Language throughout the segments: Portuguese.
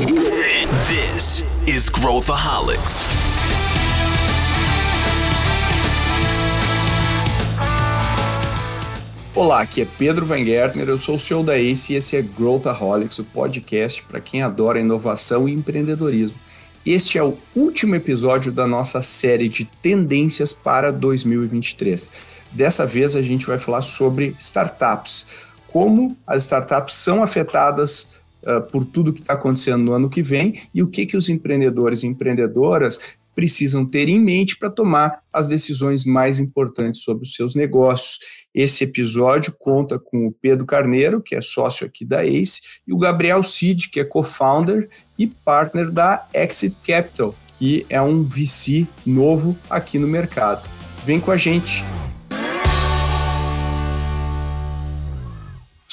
This is Growthaholics. Olá, aqui é Pedro Van Gertner, eu sou o CEO da ACE e esse é Growthaholics, o podcast para quem adora inovação e empreendedorismo. Este é o último episódio da nossa série de tendências para 2023. Dessa vez a gente vai falar sobre startups, como as startups são afetadas uh, por tudo que está acontecendo no ano que vem e o que, que os empreendedores e empreendedoras precisam ter em mente para tomar as decisões mais importantes sobre os seus negócios. Esse episódio conta com o Pedro Carneiro, que é sócio aqui da ACE, e o Gabriel Cid, que é co-founder e partner da Exit Capital, que é um VC novo aqui no mercado. Vem com a gente!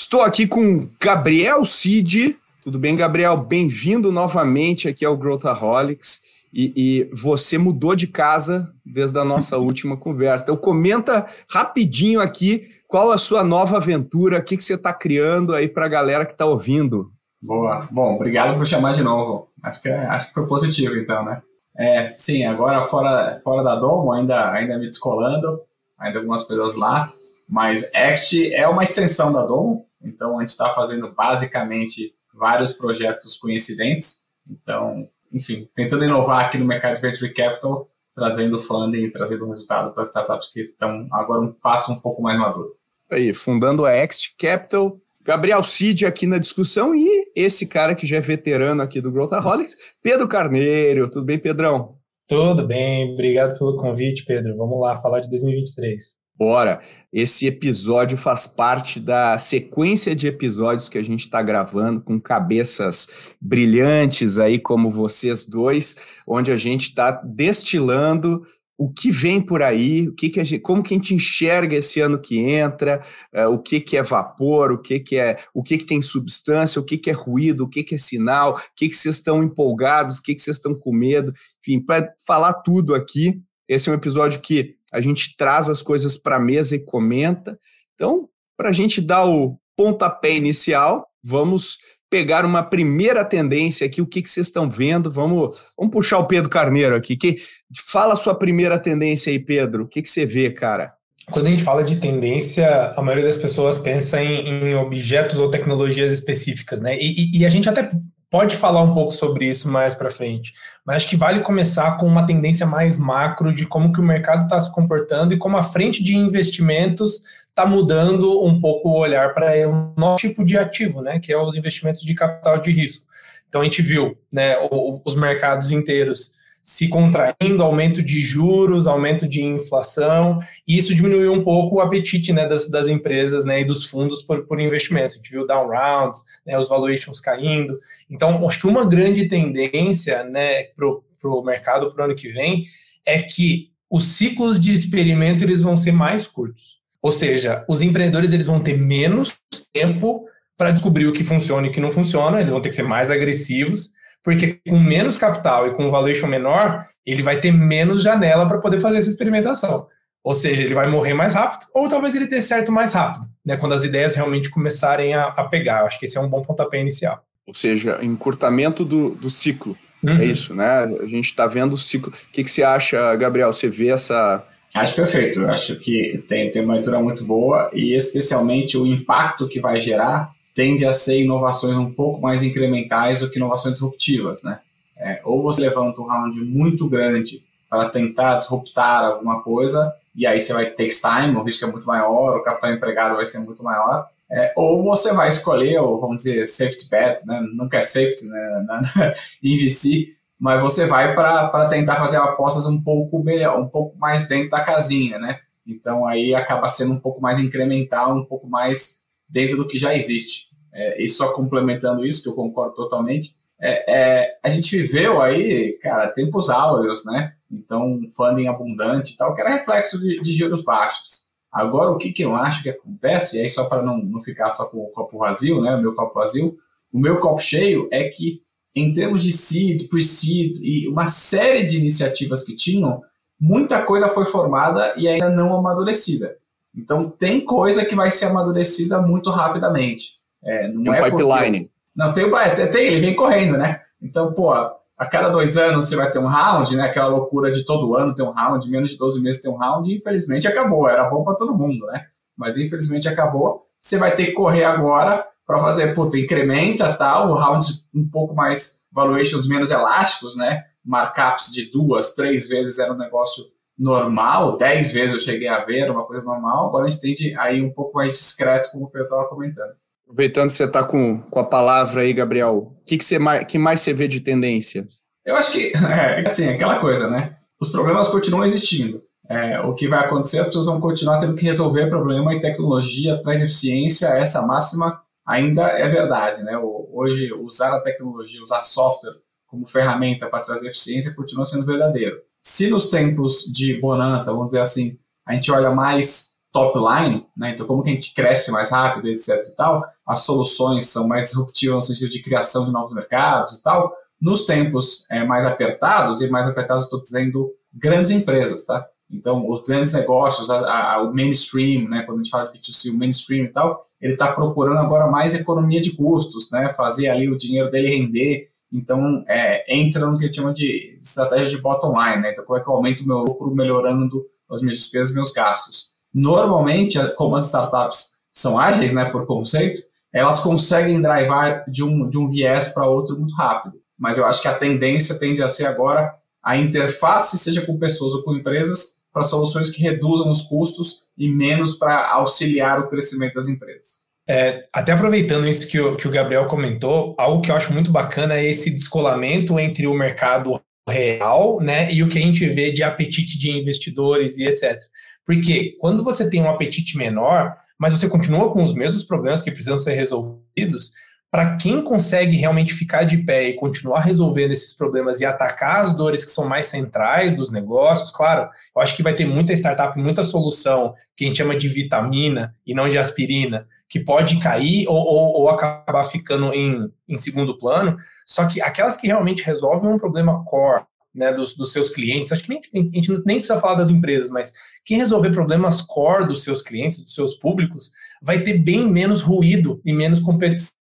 Estou aqui com Gabriel Cid. Tudo bem, Gabriel? Bem-vindo novamente aqui ao Growthaholics. E, e, você mudou de casa desde a nossa última conversa. Então, comenta rapidinho aqui qual a sua nova aventura, o que, que você está criando aí para a galera que está ouvindo. Boa. Bom, obrigado por chamar de novo. Acho que, acho que foi positivo, então, né? É, sim, agora fora, fora da Domo, ainda, ainda me descolando, ainda algumas pessoas lá, mas Ext é uma extensão da Domo, então, a gente está fazendo basicamente vários projetos coincidentes. Então, enfim, tentando inovar aqui no mercado de venture capital, trazendo funding e trazendo resultado para startups que estão agora um passo um pouco mais maduro. Aí, fundando a Ext Capital, Gabriel Cid aqui na discussão e esse cara que já é veterano aqui do Growthaholics, Pedro Carneiro. Tudo bem, Pedrão? Tudo bem, obrigado pelo convite, Pedro. Vamos lá falar de 2023. Bora! Esse episódio faz parte da sequência de episódios que a gente está gravando com cabeças brilhantes aí, como vocês dois, onde a gente está destilando o que vem por aí, o que, que gente, como que a gente enxerga esse ano que entra, uh, o que, que é vapor, o que, que é o que, que tem substância, o que, que é ruído, o que, que é sinal, o que, que vocês estão empolgados, o que, que vocês estão com medo, enfim, para falar tudo aqui. Esse é um episódio que a gente traz as coisas para a mesa e comenta. Então, para a gente dar o pontapé inicial, vamos pegar uma primeira tendência aqui, o que, que vocês estão vendo. Vamos, vamos puxar o Pedro Carneiro aqui. Que, fala a sua primeira tendência aí, Pedro. O que, que você vê, cara? Quando a gente fala de tendência, a maioria das pessoas pensa em, em objetos ou tecnologias específicas, né? E, e, e a gente até pode falar um pouco sobre isso mais para frente, mas acho que vale começar com uma tendência mais macro de como que o mercado está se comportando e como a frente de investimentos está mudando um pouco o olhar para o nosso tipo de ativo, né, que é os investimentos de capital de risco. Então a gente viu, né, os mercados inteiros se contraindo, aumento de juros, aumento de inflação, e isso diminuiu um pouco o apetite né, das, das empresas né, e dos fundos por, por investimento. A gente viu down rounds, né, os valuations caindo. Então, acho que uma grande tendência né, para o mercado para o ano que vem é que os ciclos de experimento eles vão ser mais curtos. Ou seja, os empreendedores eles vão ter menos tempo para descobrir o que funciona e o que não funciona, eles vão ter que ser mais agressivos porque com menos capital e com um valuation menor, ele vai ter menos janela para poder fazer essa experimentação. Ou seja, ele vai morrer mais rápido, ou talvez ele dê certo mais rápido, né? Quando as ideias realmente começarem a, a pegar. Eu acho que esse é um bom pontapé inicial. Ou seja, encurtamento do, do ciclo. É uhum. É isso, né? A gente está vendo o ciclo. O que, que você acha, Gabriel? Você vê essa. Acho perfeito. Acho que tem, tem uma leitura muito boa e especialmente o impacto que vai gerar tende a ser inovações um pouco mais incrementais do que inovações disruptivas, né? É, ou você levanta um round muito grande para tentar disruptar alguma coisa, e aí você vai ter time, o risco é muito maior, o capital empregado vai ser muito maior, é, ou você vai escolher, ou vamos dizer, safety bet, né? nunca é safety né? em VC, mas você vai para tentar fazer apostas um pouco melhor, um pouco mais dentro da casinha, né? Então aí acaba sendo um pouco mais incremental, um pouco mais dentro do que já existe. É, e só complementando isso, que eu concordo totalmente, é, é, a gente viveu aí, cara, tempos áureos, né? Então, funding abundante e tal, que era reflexo de, de juros baixos. Agora, o que, que eu acho que acontece, e aí só para não, não ficar só com o copo vazio, né? O meu copo vazio, o meu copo cheio é que, em termos de seed, pre-seed e uma série de iniciativas que tinham, muita coisa foi formada e ainda não amadurecida. Então, tem coisa que vai ser amadurecida muito rapidamente. É, não tem é pipeline. Porque... Não, tem o tem, ele vem correndo, né? Então, pô, a cada dois anos você vai ter um round, né? Aquela loucura de todo ano ter um round, menos de 12 meses ter um round, e infelizmente acabou. Era bom para todo mundo, né? Mas infelizmente acabou. Você vai ter que correr agora para fazer, puta, incrementa tal, rounds um pouco mais, valuations menos elásticos, né? Markups de duas, três vezes era um negócio normal, dez vezes eu cheguei a ver, uma coisa normal. Agora a gente tende aí um pouco mais discreto, como o Pedro estava comentando. Aproveitando que você está com, com a palavra aí, Gabriel, o que, que, você mais, que mais você vê de tendência? Eu acho que, é, assim, aquela coisa, né? Os problemas continuam existindo. É, o que vai acontecer, as pessoas vão continuar tendo que resolver problema e tecnologia traz eficiência, essa máxima ainda é verdade, né? Hoje, usar a tecnologia, usar software como ferramenta para trazer eficiência continua sendo verdadeiro. Se nos tempos de bonança, vamos dizer assim, a gente olha mais top line, né? Então, como que a gente cresce mais rápido, etc e tal, as soluções são mais disruptivas no sentido de criação de novos mercados e tal. Nos tempos é, mais apertados, e mais apertados estou dizendo grandes empresas, tá? Então, os grandes negócios, a, a, o mainstream, né, quando a gente fala de B2C, o mainstream e tal, ele está procurando agora mais economia de custos, né, fazer ali o dinheiro dele render. Então, é, entra no que a gente chama de estratégia de bottom line, né? Então, como é que eu aumento o meu lucro melhorando as minhas despesas meus gastos? Normalmente, como as startups são ágeis, né, por conceito, elas conseguem drivar de um, de um viés para outro muito rápido. Mas eu acho que a tendência tende a ser agora a interface, seja com pessoas ou com empresas, para soluções que reduzam os custos e menos para auxiliar o crescimento das empresas. É, até aproveitando isso que o, que o Gabriel comentou, algo que eu acho muito bacana é esse descolamento entre o mercado real né, e o que a gente vê de apetite de investidores e etc. Porque quando você tem um apetite menor, mas você continua com os mesmos problemas que precisam ser resolvidos, para quem consegue realmente ficar de pé e continuar resolvendo esses problemas e atacar as dores que são mais centrais dos negócios, claro, eu acho que vai ter muita startup, muita solução que a gente chama de vitamina e não de aspirina, que pode cair ou, ou, ou acabar ficando em, em segundo plano, só que aquelas que realmente resolvem um problema core, né, dos, dos, seus clientes, acho que nem, a gente nem precisa falar das empresas, mas quem resolver problemas core dos seus clientes, dos seus públicos, vai ter bem menos ruído e menos competição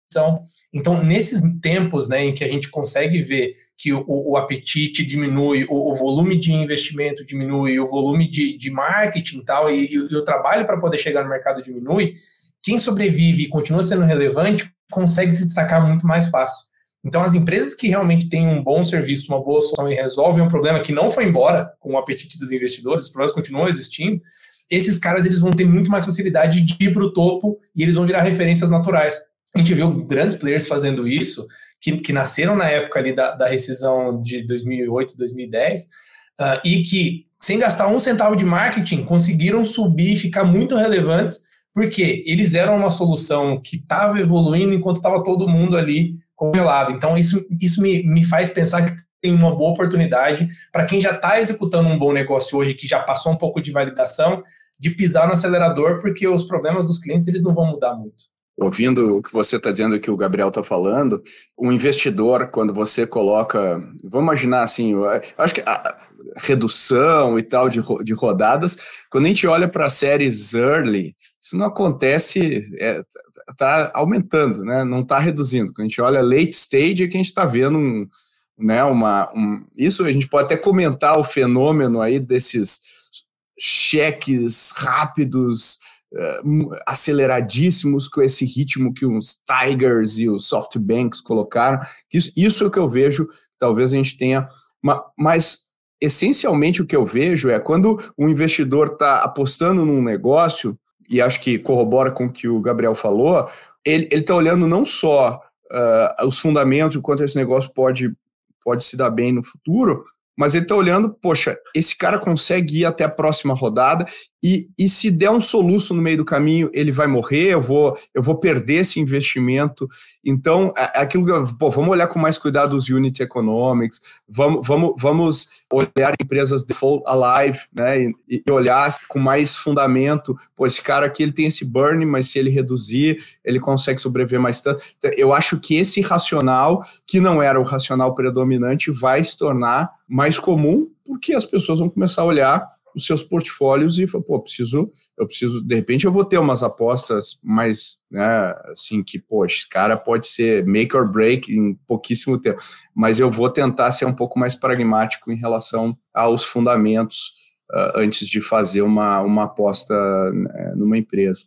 então, nesses tempos né, em que a gente consegue ver que o, o apetite diminui, o, o, volume de investimento diminui, o volume de, de marketing tal, e, e, e o trabalho para poder chegar no mercado diminui, quem sobrevive e continua sendo relevante consegue se destacar muito mais fácil. Então, as empresas que realmente têm um bom serviço, uma boa solução e resolvem um problema que não foi embora com o apetite dos investidores, os problemas continuam existindo, esses caras eles vão ter muito mais facilidade de ir para o topo e eles vão virar referências naturais. A gente viu grandes players fazendo isso, que, que nasceram na época ali da, da rescisão de 2008, 2010, uh, e que, sem gastar um centavo de marketing, conseguiram subir e ficar muito relevantes, porque eles eram uma solução que estava evoluindo enquanto estava todo mundo ali Então, isso, isso me, me faz pensar que tem uma boa oportunidade para quem já está executando um bom negócio hoje, que já passou um pouco de validação, de pisar no acelerador, porque os problemas dos clientes eles não vão mudar muito. Ouvindo o que você está dizendo e que o Gabriel está falando, um investidor, quando você coloca, vamos imaginar assim, acho que redução e tal de, de rodadas, quando a gente olha para séries early, isso não acontece, é, tá aumentando, né? não está reduzindo. Quando a gente olha late stage, é que a gente está vendo um, né, uma, um, isso a gente pode até comentar o fenômeno aí desses cheques rápidos, uh, aceleradíssimos com esse ritmo que os Tigers e os Softbanks colocaram. Isso, isso é o que eu vejo, talvez a gente tenha. Uma, mas essencialmente o que eu vejo é quando o investidor está apostando num negócio, e acho que corrobora com o que o Gabriel falou, ele está olhando não só uh, os fundamentos, o quanto esse negócio pode, pode se dar bem no futuro, mas ele está olhando, poxa, esse cara consegue ir até a próxima rodada e, e se der um soluço no meio do caminho, ele vai morrer, eu vou, eu vou perder esse investimento. Então, é, é aquilo que, pô, vamos olhar com mais cuidado os unit economics, vamos, vamos, vamos olhar empresas default alive, né, e, e, olhar com mais fundamento, pô, esse cara aqui ele tem esse burn, mas se ele reduzir, ele consegue sobreviver mais tanto. Então, eu acho que esse racional, que não era o racional predominante, vai se tornar mais comum, porque as pessoas vão começar a olhar os seus portfólios e falar, pô, preciso, eu preciso, de repente eu vou ter umas apostas mais, né, assim, que, poxa, esse cara pode ser make or break em pouquíssimo tempo, mas eu vou tentar ser um pouco mais pragmático em relação aos fundamentos uh, antes de fazer uma, uma aposta né, numa empresa.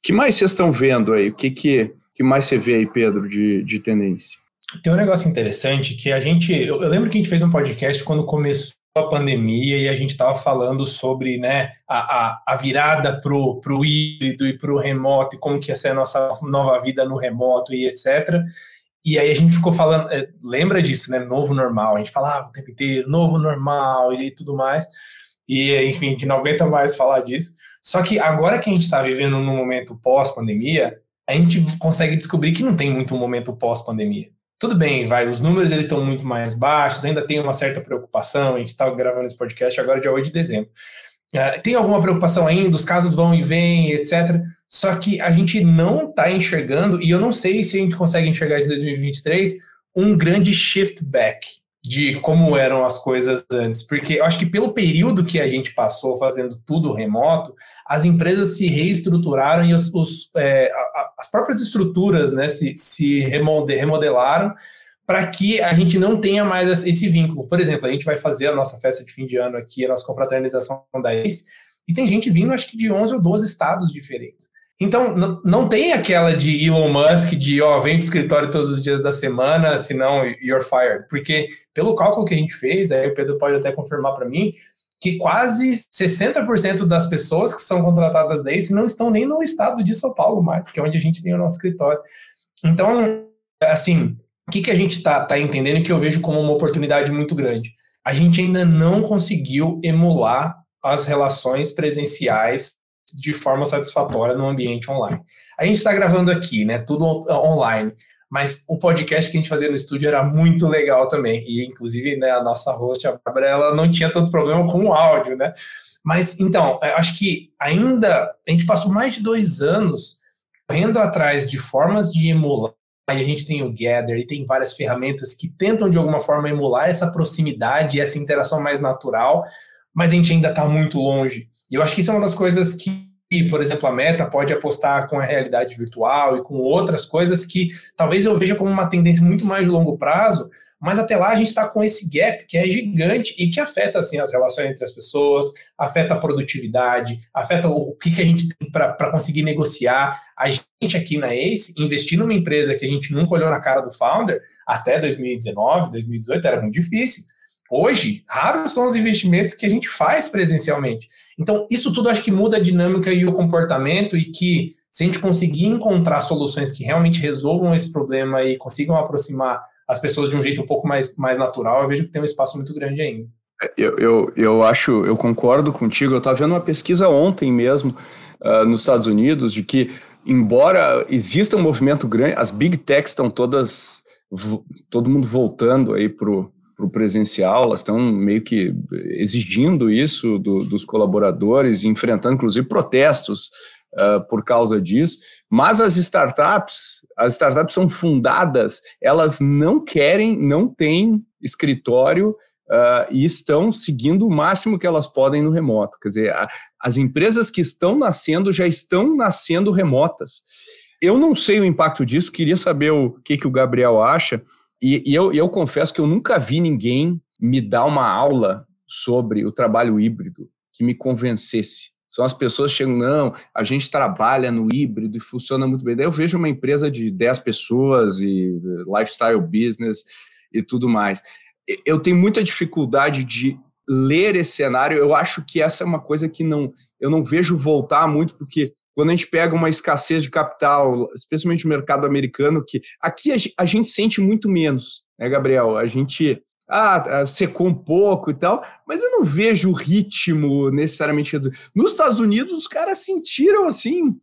que mais vocês estão vendo aí? O que, que, que mais você vê aí, Pedro, de, de tendência? Tem um negócio interessante que a gente. Eu, eu lembro que a gente fez um podcast quando começou a pandemia e a gente estava falando sobre né, a, a, a virada para o híbrido e para o remoto e como que ia ser a nossa nova vida no remoto e etc. E aí a gente ficou falando, é, lembra disso, né? Novo normal. A gente falava o tempo inteiro, novo normal e tudo mais. E, enfim, a gente não aguenta mais falar disso. Só que agora que a gente está vivendo num momento pós-pandemia, a gente consegue descobrir que não tem muito um momento pós-pandemia. Tudo bem, vai, os números eles estão muito mais baixos, ainda tem uma certa preocupação, a gente está gravando esse podcast agora dia 8 de dezembro. Uh, tem alguma preocupação ainda, os casos vão e vêm, etc. Só que a gente não está enxergando, e eu não sei se a gente consegue enxergar isso em 2023, um grande shift back de como eram as coisas antes, porque eu acho que pelo período que a gente passou fazendo tudo remoto, as empresas se reestruturaram e os, os é, as próprias estruturas né, se, se remodelaram para que a gente não tenha mais esse vínculo. Por exemplo, a gente vai fazer a nossa festa de fim de ano aqui, a nossa confraternização da ACE, e tem gente vindo, acho que de 11 ou 12 estados diferentes. Então, não tem aquela de Elon Musk de, ó, vem pro escritório todos os dias da semana, senão you're fired. Porque, pelo cálculo que a gente fez, aí o Pedro pode até confirmar para mim, que quase 60% das pessoas que são contratadas da ACE não estão nem no estado de São Paulo mais, que é onde a gente tem o nosso escritório. Então, assim, o que, que a gente está tá entendendo que eu vejo como uma oportunidade muito grande? A gente ainda não conseguiu emular as relações presenciais de forma satisfatória no ambiente online. A gente está gravando aqui, né? Tudo online. Mas o podcast que a gente fazia no estúdio era muito legal também. E, inclusive, né, a nossa host, a Bárbara, ela não tinha tanto problema com o áudio, né? Mas, então, acho que ainda a gente passou mais de dois anos correndo atrás de formas de emular. Aí a gente tem o Gather e tem várias ferramentas que tentam, de alguma forma, emular essa proximidade, essa interação mais natural, mas a gente ainda está muito longe. E eu acho que isso é uma das coisas que, por exemplo, a Meta pode apostar com a realidade virtual e com outras coisas que talvez eu veja como uma tendência muito mais de longo prazo, mas até lá a gente está com esse gap que é gigante e que afeta assim as relações entre as pessoas, afeta a produtividade, afeta o que, que a gente tem para conseguir negociar. A gente aqui na Ace, investir numa empresa que a gente nunca olhou na cara do founder até 2019, 2018 era muito difícil. Hoje, raros são os investimentos que a gente faz presencialmente. Então, isso tudo acho que muda a dinâmica e o comportamento e que se a gente conseguir encontrar soluções que realmente resolvam esse problema e consigam aproximar as pessoas de um jeito um pouco mais, mais natural, eu vejo que tem um espaço muito grande ainda. É, eu, eu, eu acho, eu concordo contigo. Eu estava vendo uma pesquisa ontem mesmo uh, nos Estados Unidos de que, embora exista um movimento grande, as big techs estão todas, todo mundo voltando aí para para o presencial, elas estão meio que exigindo isso do, dos colaboradores, enfrentando inclusive protestos uh, por causa disso. Mas as startups, as startups são fundadas, elas não querem, não têm escritório uh, e estão seguindo o máximo que elas podem no remoto. Quer dizer, a, as empresas que estão nascendo já estão nascendo remotas. Eu não sei o impacto disso, queria saber o que, que o Gabriel acha. E, e eu, eu confesso que eu nunca vi ninguém me dar uma aula sobre o trabalho híbrido que me convencesse. São as pessoas que chegam, não, a gente trabalha no híbrido e funciona muito bem. Daí eu vejo uma empresa de 10 pessoas e lifestyle business e tudo mais. Eu tenho muita dificuldade de ler esse cenário. Eu acho que essa é uma coisa que não eu não vejo voltar muito, porque quando a gente pega uma escassez de capital, especialmente no mercado americano, que aqui a, gente sente muito menos, né, Gabriel? A gente ah, ah, secou um pouco e tal, mas eu não vejo o ritmo necessariamente reduzido. Nos Estados Unidos, os caras sentiram assim.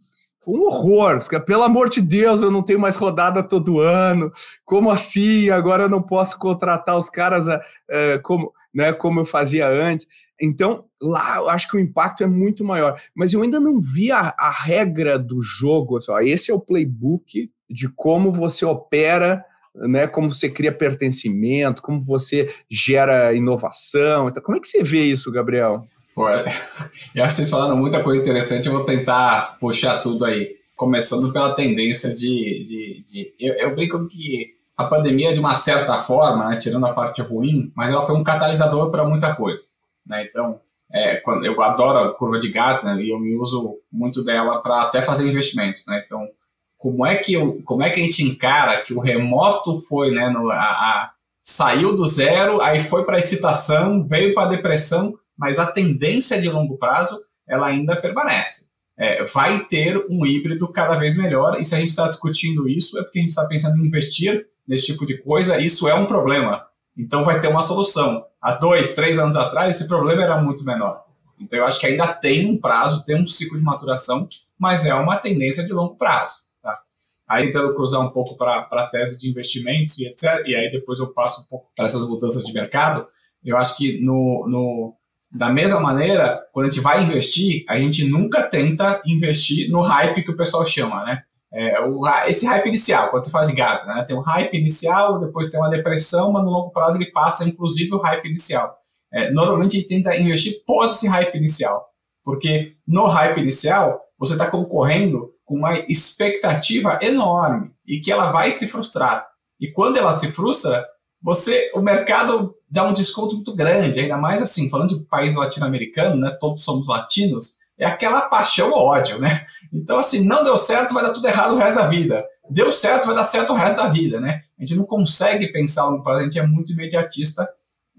Um horror. Pelo amor de Deus, eu não tenho mais rodada todo ano. Como assim? Agora eu não posso contratar os caras uh, como, né, como eu fazia antes. Então, lá eu acho que o impacto é muito maior. Mas eu ainda não vi a, a regra do jogo. Assim, ó, esse é o playbook de como você opera, né, como você cria pertencimento, como você gera inovação. Então, como é que você vê isso, Gabriel? Pô, eu acho que vocês falaram muita coisa interessante, eu vou tentar puxar tudo aí. Começando pela tendência de. de, de eu, eu brinco que a pandemia, de uma certa forma, né, tirando a parte ruim, mas ela foi um catalisador para muita coisa. Né? Então, é, quando, eu adoro a curva de Gartner e eu me uso muito dela para até fazer investimentos. Né? Então, como é, que eu, como é que a gente encara que o remoto foi, né, no, a, a saiu do zero, aí foi para a excitação, veio para a depressão, mas a tendência de longo prazo ela ainda permanece é, vai ter um híbrido cada vez melhor, e se a gente está discutindo isso, é porque a gente está pensando em investir nesse tipo de coisa, isso é um problema. Então vai ter uma solução. Há dois, três anos atrás, esse problema era muito menor. Então eu acho que ainda tem um prazo, tem um ciclo de maturação, mas é uma tendência de longo prazo. Tá? Aí tentando cruzar um pouco para a tese de investimentos e etc. E aí depois eu passo um pouco para essas mudanças de mercado. Eu acho que no, no, da mesma maneira, quando a gente vai investir, a gente nunca tenta investir no hype que o pessoal chama, né? É, o, esse hype inicial, quando você fala de gato, né? Tem um hype inicial, depois tem uma depressão, mas no longo prazo ele passa, inclusive, o hype inicial. É, normalmente a gente tenta investir pós esse hype inicial, porque no hype inicial você está concorrendo com uma expectativa enorme e que ela vai se frustrar. E quando ela se frustra, você, o mercado dá um desconto muito grande, ainda mais assim, falando de país latino-americano, né? Todos somos latinos, é aquela paixão ou ódio, né? Então, assim, não deu certo, vai dar tudo errado o resto da vida. Deu certo, vai dar certo o resto da vida, né? A gente não consegue pensar no prazo, a gente é muito imediatista.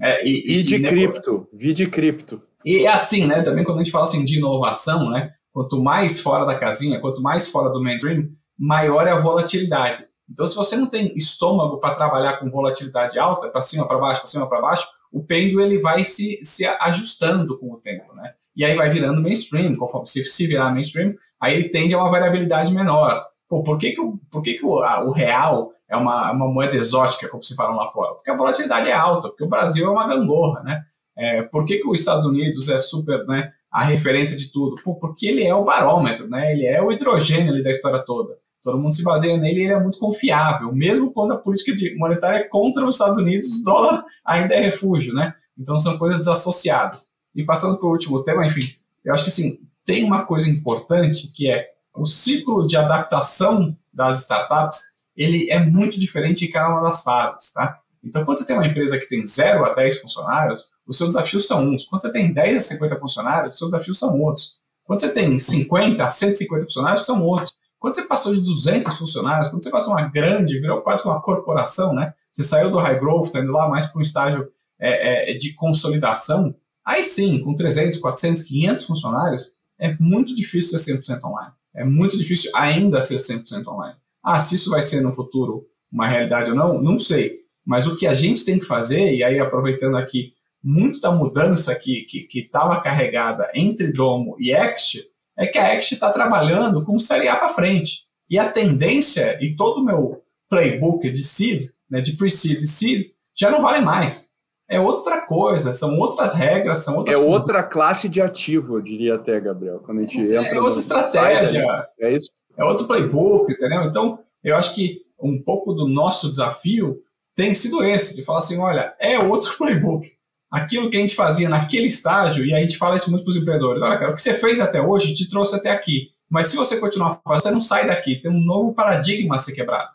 É, e, e, de e, cripto, vi de cripto. E é assim, né? Também quando a gente fala assim de inovação, né? Quanto mais fora da casinha, quanto mais fora do mainstream, maior é a volatilidade. Então, se você não tem estômago para trabalhar com volatilidade alta, para cima, para baixo, para cima, para baixo, o pêndulo ele vai se, se ajustando com o tempo, né? E aí vai virando mainstream, conforme se, se virar mainstream, aí ele tende a uma variabilidade menor. Pô, por que, que, o, por que, que o, a, o real é uma, uma moeda exótica, como se fala lá fora? Porque a volatilidade é alta, porque o Brasil é uma gangorra, né? É, por que, que os Estados Unidos é super, né, a referência de tudo? Pô, porque ele é o barômetro, né? Ele é o hidrogênio da história toda. Todo mundo se baseia nele e ele é muito confiável. Mesmo quando a política monetária é contra os Estados Unidos, o dólar ainda é refúgio, né? Então são coisas desassociadas. E passando para o último tema, enfim, eu acho que assim, tem uma coisa importante que é o ciclo de adaptação das startups, ele é muito diferente em cada uma das fases, tá? Então, quando você tem uma empresa que tem 0 a 10 funcionários, os seus desafios são uns. Quando você tem 10 a 50 funcionários, os seus desafios são outros. Quando você tem 50 a 150 funcionários, são outros. Quando você passou de 200 funcionários, quando você passou uma grande, virou quase uma corporação, né? Você saiu do high growth, está indo lá mais para um estágio é, é, de consolidação. Aí sim, com 300, 400, 500 funcionários, é muito difícil ser 100% online. É muito difícil ainda ser 100% online. Ah, se isso vai ser no futuro uma realidade ou não, não sei. Mas o que a gente tem que fazer, e aí aproveitando aqui muito da mudança que estava carregada entre Domo e Ext, é que a Act está trabalhando com Série A para frente. E a tendência, e todo o meu playbook de seed, né, de pre-seed e seed, já não vale mais. É outra coisa, são outras regras, são outras. É outra classe de ativo, eu diria até, Gabriel, quando a gente é, entra. É outra estratégia. é isso. É outro playbook, entendeu? Então, eu acho que um pouco do nosso desafio tem sido esse, de falar assim: olha, é outro playbook aquilo que a gente fazia naquele estágio, e a gente fala isso muito para os empreendedores: olha, cara, o que você fez até hoje te trouxe até aqui. Mas se você continuar fazendo, você não sai daqui, tem um novo paradigma a ser quebrado.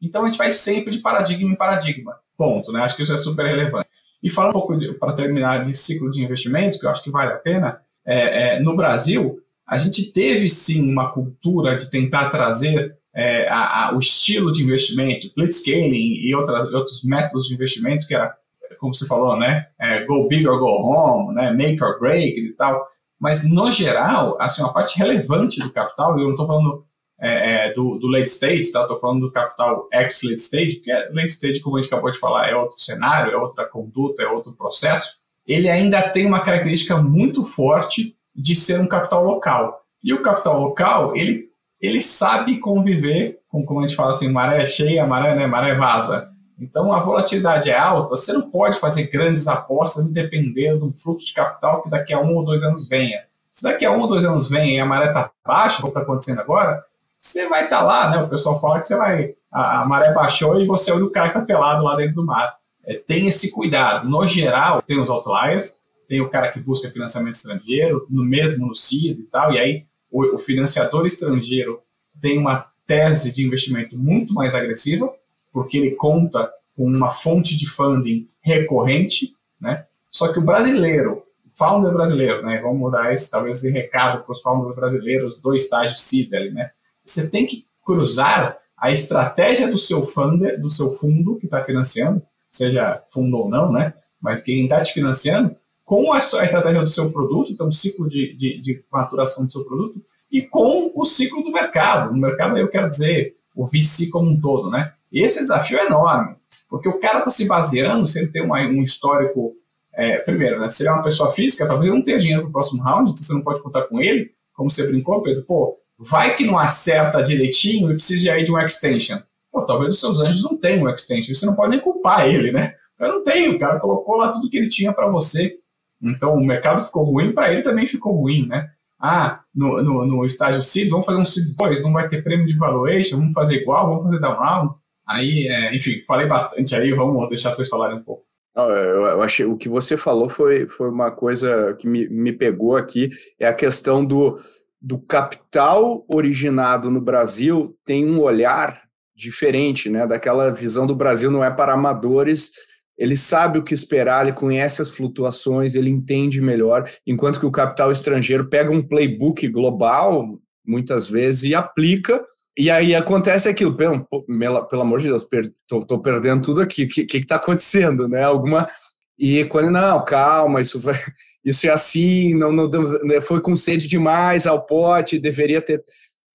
Então a gente vai sempre de paradigma em paradigma. Ponto, né? Acho que isso é super relevante. E falando um pouco, para terminar, de ciclo de investimentos, que eu acho que vale a pena, é, é, no Brasil, a gente teve sim uma cultura de tentar trazer é, a, a, o estilo de investimento, blitzscaling e outra, outros métodos de investimento, que era como você falou, né? É, go big or go home, né? Make or break e tal. Mas, no geral, assim, uma parte relevante do capital, eu não estou falando é, é, do, do, late stage, tá? Estou falando do capital ex-late stage, porque late stage, como a gente acabou de falar, é outro cenário, é outra conduta, é outro processo. Ele ainda tem uma característica muito forte de ser um capital local. E o capital local, ele, ele sabe conviver com, como a gente fala assim, maré cheia, maré, né, maré vaza. Então, a volatilidade é alta, você não pode fazer grandes apostas e depender do fluxo de capital que daqui a um ou dois anos venha. Se daqui a um ou dois anos vem e a maré está baixa, como está acontecendo agora, você vai estar tá lá, né? O pessoal fala que você vai. A, a maré baixou e você é o cara que está pelado lá dentro do mar. É, tem esse cuidado. No geral, tem os outliers, tem o cara que busca financiamento estrangeiro, no mesmo no CID e tal, e aí o, o financiador estrangeiro tem uma tese de investimento muito mais agressiva, porque ele conta com uma fonte de funding recorrente, né? Só que o brasileiro, founder brasileiro, né? Vamos mudar esse, talvez esse recado para os founders brasileiros do estágio ali, né? Você tem que cruzar a estratégia do seu funder, do seu fundo que está financiando, seja fundo ou não, né? Mas quem está te financiando, com a, a, estratégia do seu produto, então o ciclo de, de, de maturação do seu produto, e com o ciclo do mercado. No mercado, eu quero dizer, o VC como um todo, né? Esse desafio é enorme, porque o cara está se baseando, se ele tem uma, um histórico. É, primeiro, né, se ele é uma pessoa física, talvez ele não tenha dinheiro para o próximo round, então você não pode contar com ele, como você brincou, Pedro. Pô, vai que não acerta direitinho e precisa aí de um extension. Pô, talvez os seus anjos não tenham um extension, você não pode nem culpar ele, né? Eu não tenho, o cara colocou lá tudo que ele tinha para você. Então o mercado ficou ruim, para ele também ficou ruim, né? ah, no, no, no estágio seed, vamos fazer um seed 2, não vai ter prêmio de valuation, vamos fazer igual, vamos fazer down round. Aí, é, enfim, falei bastante aí, vamos deixar vocês falarem um pouco. Eu achei o que você falou foi, foi uma coisa que me, me pegou aqui, é a questão do, do capital originado no Brasil tem um olhar diferente, né? Daquela visão do Brasil não é para amadores, ele sabe o que esperar, ele conhece as flutuações, ele entende melhor, enquanto que o capital estrangeiro pega um playbook global, muitas vezes, e aplica, e aí acontece aquilo, pelo, pelo amor de Deus, estou perdendo tudo aqui, o que está acontecendo, né? Alguma... E quando, não, calma, isso, vai, isso é assim, não, não, né, foi com sede demais ao pote, deveria ter...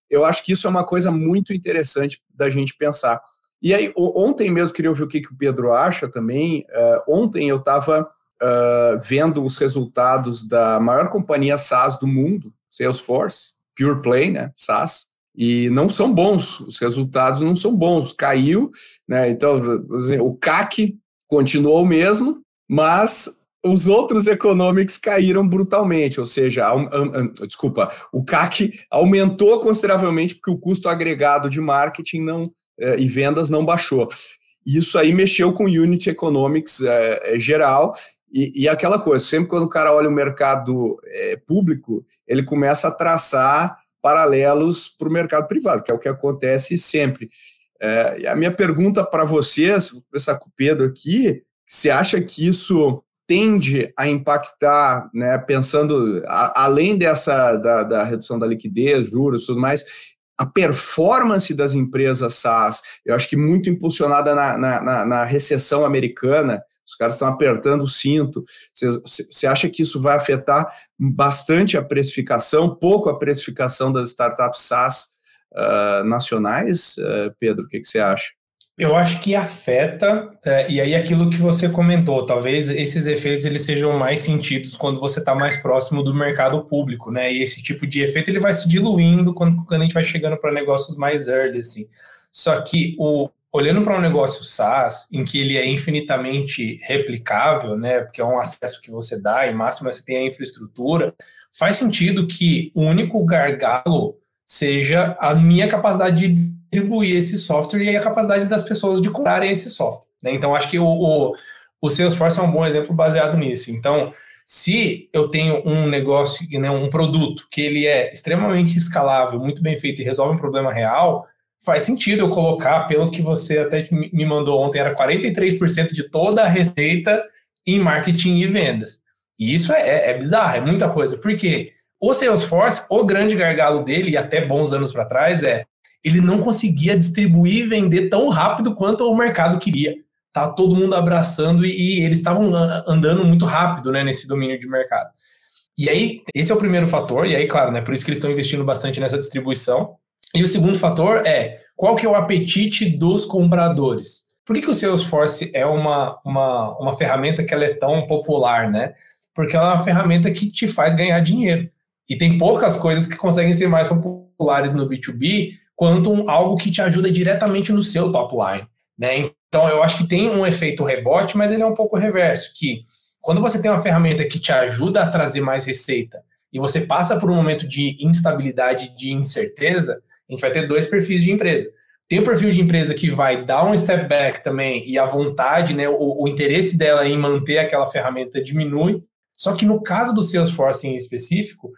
Eu acho que isso é uma coisa muito interessante da gente pensar. E aí, ontem mesmo, queria ouvir o que, que o Pedro acha também. Uh, ontem eu estava uh, vendo os resultados da maior companhia SaaS do mundo, Salesforce, Pure Play, né, SaaS, e não são bons, os resultados não são bons, caiu, né, então o CAC continuou o mesmo, mas os outros economics caíram brutalmente, ou seja, um, um, um, desculpa, o CAC aumentou consideravelmente porque o custo agregado de marketing não é, e vendas não baixou. Isso aí mexeu com unit economics é, é, geral e, e, aquela coisa, sempre quando o cara olha o mercado é, público, ele começa a traçar paralelos para o mercado privado, que é o que acontece sempre. É, e a minha pergunta para vocês, vou começar com o Pedro aqui, você acha que isso tende a impactar, né, pensando a, além dessa da, da, redução da liquidez, juros, tudo mais, a performance das empresas SaaS, eu acho que muito impulsionada na, na, na recessão americana, os caras estão apertando o cinto. Você acha que isso vai afetar bastante a precificação, pouco a precificação das startups SaaS uh, nacionais? Uh, Pedro, o que você acha? Eu acho que afeta, é, e aí aquilo que você comentou, talvez esses efeitos eles sejam mais sentidos quando você está mais próximo do mercado público, né? E esse tipo de efeito ele vai se diluindo quando, quando a gente vai chegando para negócios mais early, assim. Só que o, olhando para um negócio SaaS, em que ele é infinitamente replicável, né? Porque é um acesso que você dá, e máximo você tem a infraestrutura, faz sentido que o único gargalo seja a minha capacidade de distribuir esse software e a capacidade das pessoas de comprarem esse software. Né? Então, acho que o, o, o Salesforce é um bom exemplo baseado nisso. Então, se eu tenho um negócio, né, um produto que ele é extremamente escalável, muito bem feito e resolve um problema real, faz sentido eu colocar, pelo que você até me mandou ontem, era 43% de toda a receita em marketing e vendas. E isso é, é, é bizarro, é muita coisa. Por quê? O Salesforce, o grande gargalo dele, e até bons anos para trás, é ele não conseguia distribuir e vender tão rápido quanto o mercado queria. Tá todo mundo abraçando e, e eles estavam andando muito rápido né, nesse domínio de mercado. E aí, esse é o primeiro fator, e aí, claro, né, por isso que eles estão investindo bastante nessa distribuição. E o segundo fator é qual que é o apetite dos compradores. Por que, que o Salesforce é uma, uma, uma ferramenta que ela é tão popular, né? Porque ela é uma ferramenta que te faz ganhar dinheiro. E tem poucas coisas que conseguem ser mais populares no B2B quanto algo que te ajuda diretamente no seu top line. Né? Então, eu acho que tem um efeito rebote, mas ele é um pouco reverso, que quando você tem uma ferramenta que te ajuda a trazer mais receita e você passa por um momento de instabilidade, de incerteza, a gente vai ter dois perfis de empresa. Tem o perfil de empresa que vai dar um step back também e a vontade, né, o, o interesse dela em manter aquela ferramenta diminui. Só que no caso do Salesforce em específico,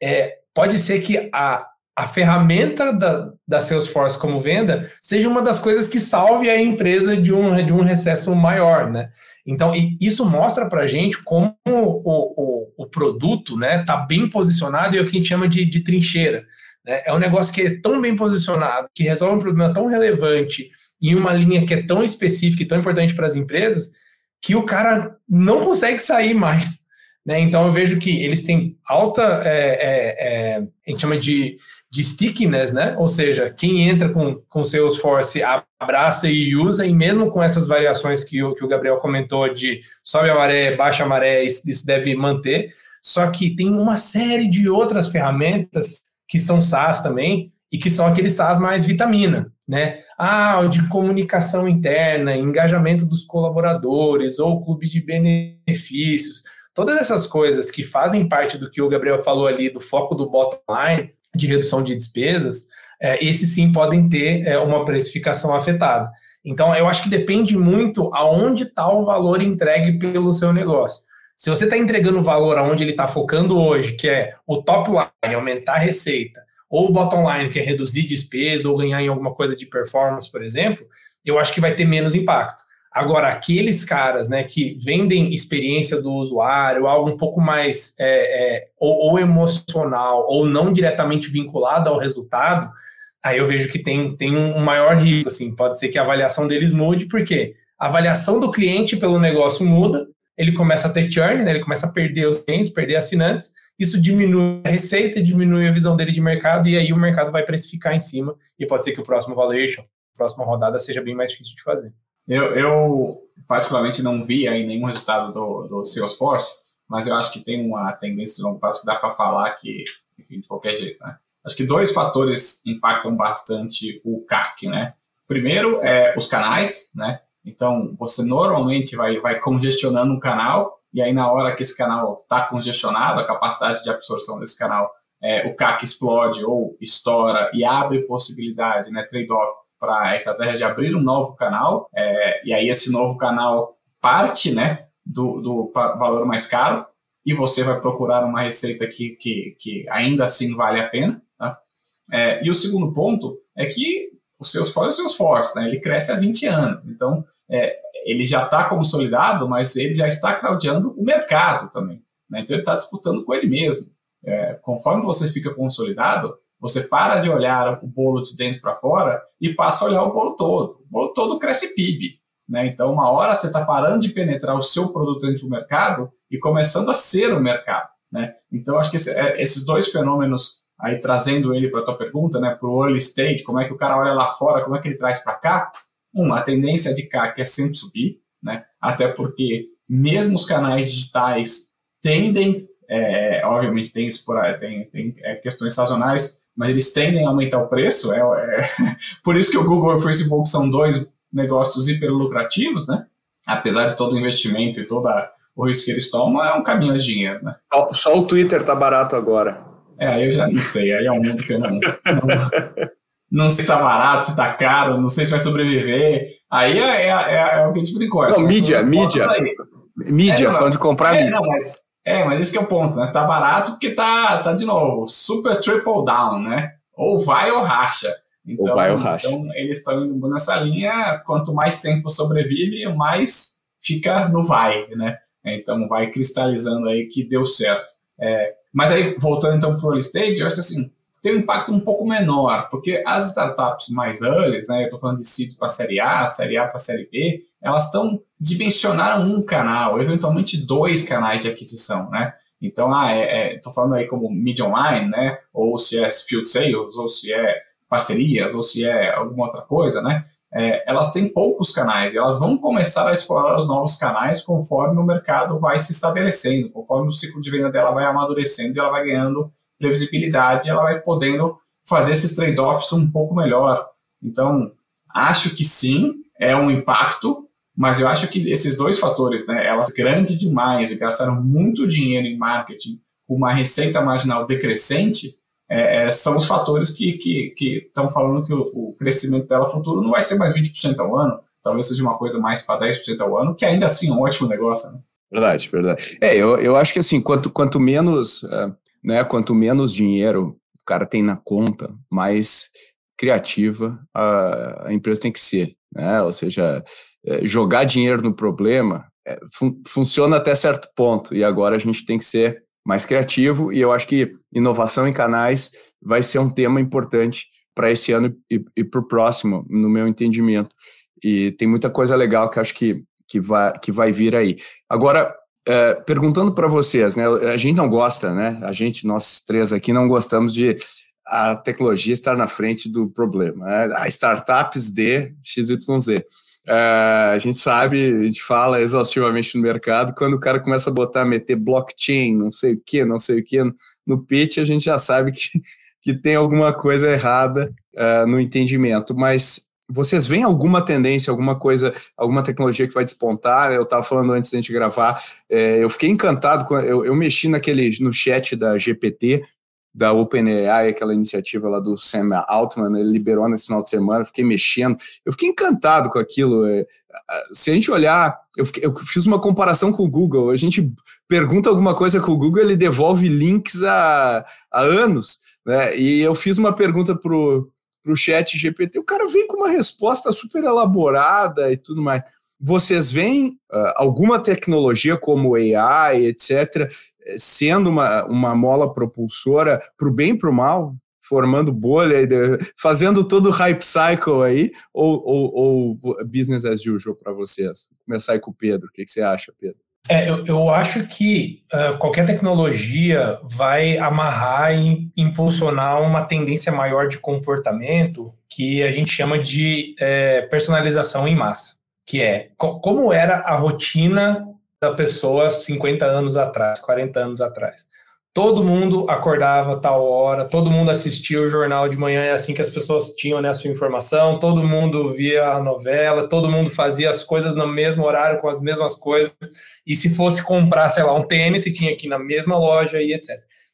é, pode ser que a, a ferramenta da, da Salesforce como venda seja uma das coisas que salve a empresa de um, de um recesso maior, né? Então, isso mostra para a gente como o, o, o produto né, tá bem posicionado e é o que a gente chama de, de trincheira. Né? É um negócio que é tão bem posicionado, que resolve um problema tão relevante em uma linha que é tão específica e tão importante para as empresas, que o cara não consegue sair mais. Né? Então eu vejo que eles têm alta, é, é, é, a gente chama de, de stickiness, né? ou seja, quem entra com, com Salesforce abraça e usa, e mesmo com essas variações que o, que o Gabriel comentou de sobe a maré, baixa a maré, isso, isso deve manter, só que tem uma série de outras ferramentas que são SaaS também, e que são aqueles SaaS mais vitamina, né? Ah, de comunicação interna, engajamento dos colaboradores, ou clube de benefícios, todas essas coisas que fazem parte do que o Gabriel falou ali, do foco do bottom line, de redução de despesas, é, esses sim podem ter é, uma precificação afetada. Então, eu acho que depende muito aonde está o valor entregue pelo seu negócio. Se você está entregando valor aonde ele está focando hoje, que é o top line, aumentar a receita, ou o bottom line, que é reduzir despesa ou ganhar em alguma coisa de performance, por exemplo, eu acho que vai ter menos impacto. Agora, aqueles caras né, que vendem experiência do usuário, algo um pouco mais é, é, ou, ou, emocional, ou não diretamente vinculado ao resultado, aí eu vejo que tem, tem um maior risco. Assim, pode ser que a avaliação deles mude, porque a avaliação do cliente pelo negócio muda, ele começa a ter churn, né, ele começa a perder os clientes, perder assinantes, isso diminui a receita, diminui a visão dele de mercado, e aí o mercado vai precificar em cima, e pode ser que o próximo valuation, a próxima rodada, seja bem mais difícil de fazer. Eu, eu particularmente não vi aí nenhum resultado do, do Salesforce, mas eu acho que tem uma tendência de longo prazo que dá para falar que, enfim, de qualquer jeito, né? Acho que dois fatores impactam bastante o CAC, né? Primeiro é os canais, né? Então, você normalmente vai, vai congestionando um canal, e aí na hora que esse canal está congestionado, a capacidade de absorção desse canal, é, o CAC explode ou estoura e abre possibilidade, né, trade-off, para a estratégia de abrir um novo canal, é, e aí esse novo canal parte né, do, do valor mais caro, e você vai procurar uma receita que, que, que ainda assim vale a pena. Tá? É, e o segundo ponto é que o Salesforce é o Salesforce, né? ele cresce há 20 anos. Então, é, ele já está consolidado, mas ele já está craudiando o mercado também. Né? Então, ele está disputando com ele mesmo. É, conforme você fica consolidado, você para de olhar o bolo de dentro para fora e passa a olhar o bolo todo. O bolo todo cresce PIB. Né? Então, uma hora você está parando de penetrar o seu produto dentro do mercado e começando a ser o mercado. Né? Então, acho que esse, é, esses dois fenômenos aí trazendo ele para a tua pergunta, né, para o early stage, como é que o cara olha lá fora, como é que ele traz para cá? Uma, a tendência de CAC é sempre subir, né, até porque mesmo os canais digitais tendem, é, obviamente tem, tem, tem é, questões sazonais, mas eles tendem a aumentar o preço, é, é por isso que o Google e o Facebook são dois negócios hiper lucrativos, né, apesar de todo o investimento e toda o risco que eles tomam, é um caminho de dinheiro, né. Só, só o Twitter tá barato agora. É, aí eu já não sei, aí é um mundo que eu não, não, não sei se tá barato, se tá caro, não sei se vai sobreviver. Aí é, é, é, é o que a gente brincou. Não, mídia, mídia. Mídia, é, falando de comprar é, mídia. Não, mas, é, mas esse que é o ponto, né? Tá barato porque tá, tá de novo, super triple down, né? Ou vai ou racha. Então, ou vai ou racha. Então, eles estão indo nessa linha, quanto mais tempo sobrevive, mais fica no vai, né? Então vai cristalizando aí que deu certo. É, mas aí, voltando então para o early stage, eu acho que assim, tem um impacto um pouco menor, porque as startups mais early, né, eu estou falando de sítio para série A, série A para série B, elas estão dimensionaram um canal, eventualmente dois canais de aquisição, né? Então, ah, estou é, é, falando aí como media online, né? Ou se é field sales, ou se é parcerias, ou se é alguma outra coisa, né? é, elas têm poucos canais e elas vão começar a explorar os novos canais conforme o mercado vai se estabelecendo, conforme o ciclo de venda dela vai amadurecendo e ela vai ganhando previsibilidade, ela vai podendo fazer esses trade-offs um pouco melhor. Então, acho que sim, é um impacto, mas eu acho que esses dois fatores, né, elas grandes demais e gastaram muito dinheiro em marketing com uma receita marginal decrescente, é, é, são os fatores que estão falando que o, o, crescimento dela futuro não vai ser mais 20% ao ano, talvez seja uma coisa mais para 10% ao ano, que ainda assim é um ótimo negócio. Né? Verdade, verdade. É, eu, eu acho que assim, quanto, quanto menos, uh, né, quanto menos dinheiro o cara tem na conta, mais criativa a, a empresa tem que ser, né? Ou seja, é, jogar dinheiro no problema é, fun funciona até certo ponto, e agora a gente tem que ser mais criativo, e eu acho que inovação em canais vai ser um tema importante para esse ano e, e para o próximo, no meu entendimento. E tem muita coisa legal que acho que, que, vai, que vai vir aí. Agora, é, perguntando para vocês, né? A gente não gosta, né? A gente, nós três aqui, não gostamos de a tecnologia estar na frente do problema. Né? A startups de XYZ. Uh, a gente sabe, a gente fala exaustivamente no mercado, quando o cara começa a botar, meter blockchain, não sei o que, não sei o que, no pitch, a gente já sabe que, que tem alguma coisa errada uh, no entendimento. Mas vocês veem alguma tendência, alguma coisa, alguma tecnologia que vai despontar? Eu estava falando antes da gente gravar, é, eu fiquei encantado, com, eu, eu mexi naquele, no chat da GPT, da OpenAI, aquela iniciativa lá do Sam Altman, ele liberou nesse final de semana, fiquei mexendo, eu fiquei encantado com aquilo. É, se a gente olhar, eu, fiquei, eu, fiz uma comparação com o Google, a gente pergunta alguma coisa com o Google, ele devolve links há, há anos, né? E eu fiz uma pergunta pro pro chat GPT, o cara vem com uma resposta super elaborada e tudo mais. Vocês veem uh, alguma tecnologia como AI, etc., sendo uma, uma mola propulsora para o bem e para o mal, formando bolha, fazendo todo o hype cycle aí, ou, ou, ou business as usual para vocês? Vou começar aí com o Pedro. O que, que você acha, Pedro? É, eu, eu acho que uh, qualquer tecnologia vai amarrar e impulsionar uma tendência maior de comportamento que a gente chama de é, personalização em massa, que é co como era a rotina da pessoa 50 anos atrás, 40 anos atrás. Todo mundo acordava tal hora, todo mundo assistia o jornal de manhã, é assim que as pessoas tinham né, a sua informação, todo mundo via a novela, todo mundo fazia as coisas no mesmo horário, com as mesmas coisas, e se fosse comprar, sei lá, um tênis, tinha aqui na mesma loja e etc.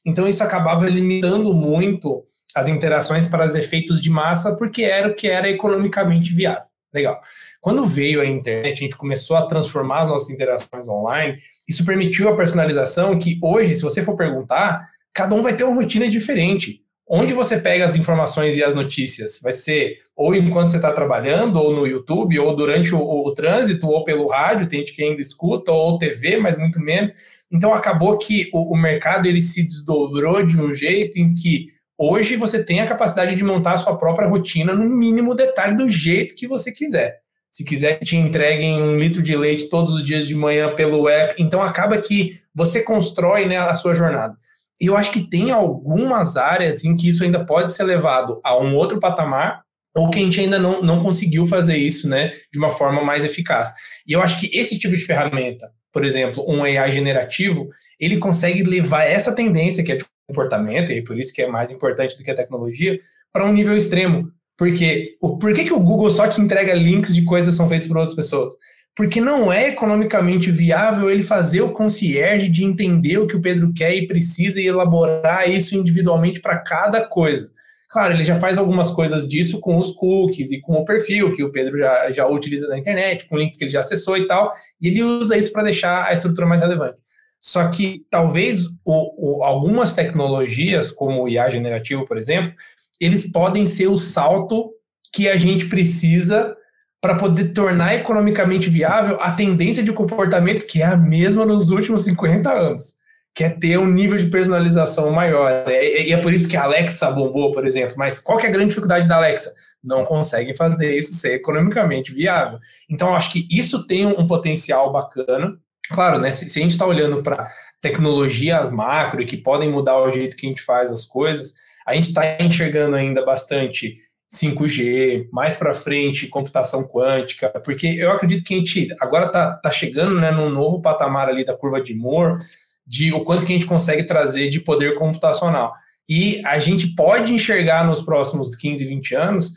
Então isso acabava limitando muito as interações para os efeitos de massa, porque era o que era economicamente viável. Legal. Quando veio a internet, a gente começou a transformar as nossas interações online, isso permitiu a personalização que hoje, se você for perguntar, cada um vai ter uma rotina diferente. Onde você pega as informações e as notícias? Vai ser ou enquanto você está trabalhando, ou no YouTube, ou durante o, o, trânsito, ou pelo rádio, tem gente que ainda escuta, ou TV, mas muito menos. Então acabou que o, o mercado ele se desdobrou de um jeito em que hoje você tem a capacidade de montar a sua própria rotina no mínimo detalhe do jeito que você quiser se quiser te entreguem um litro de leite todos os dias de manhã pelo app. Então acaba que você constrói né, a sua jornada. E eu acho que tem algumas áreas em que isso ainda pode ser levado a um outro patamar, ou que a gente ainda não, não conseguiu fazer isso né, de uma forma mais eficaz. E eu acho que esse tipo de ferramenta, por exemplo, um AI generativo, ele consegue levar essa tendência que é de comportamento, e por isso que é mais importante do que a tecnologia, para um nível extremo. Porque o, por que, que o Google só te entrega links de coisas que são feitas por outras pessoas? Porque não é economicamente viável ele fazer o concierge de entender o que o Pedro quer e precisa e elaborar isso individualmente para cada coisa. Claro, ele já faz algumas coisas disso com os cookies e com o perfil que o Pedro já, já utiliza na internet, com links que ele já acessou e tal, e ele usa isso para deixar a estrutura mais relevante. Só que talvez o, o, algumas tecnologias, como o IA generativo, por exemplo, eles podem ser o salto que a gente precisa para poder tornar economicamente viável a tendência de comportamento que é a mesma nos últimos 50 anos, que é ter um nível de personalização maior. E é por isso que a Alexa bombou, por exemplo. Mas qual que é a grande dificuldade da Alexa? Não conseguem fazer isso ser economicamente viável. Então, acho que isso tem um potencial bacana. Claro, né, se, se a gente está olhando para tecnologias macro e que podem mudar o jeito que a gente faz as coisas, a gente está enxergando ainda bastante 5G, mais para frente computação quântica, porque eu acredito que a gente agora está tá chegando né, num novo patamar ali da curva de Moore, de o quanto que a gente consegue trazer de poder computacional. E a gente pode enxergar nos próximos 15, 20 anos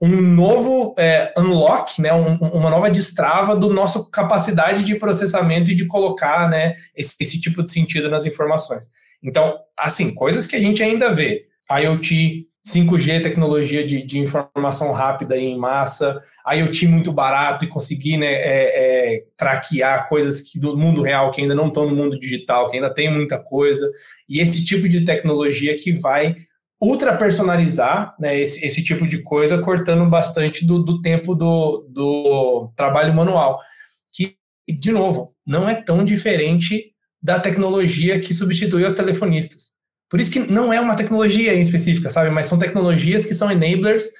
um novo é, unlock, né, um, uma nova destrava do nossa capacidade de processamento e de colocar né, esse, esse tipo de sentido nas informações. Então, assim, coisas que a gente ainda vê IoT, 5G, tecnologia de, de informação rápida e em massa, IoT muito barato e conseguir né, é, é, traquear coisas que do mundo real que ainda não estão no mundo digital, que ainda tem muita coisa, e esse tipo de tecnologia que vai ultra personalizar né, esse, esse tipo de coisa, cortando bastante do, do tempo do, do trabalho manual. Que, de novo, não é tão diferente da tecnologia que substituiu os telefonistas. Por isso que não é uma tecnologia em específica, sabe? Mas são tecnologias que são enablers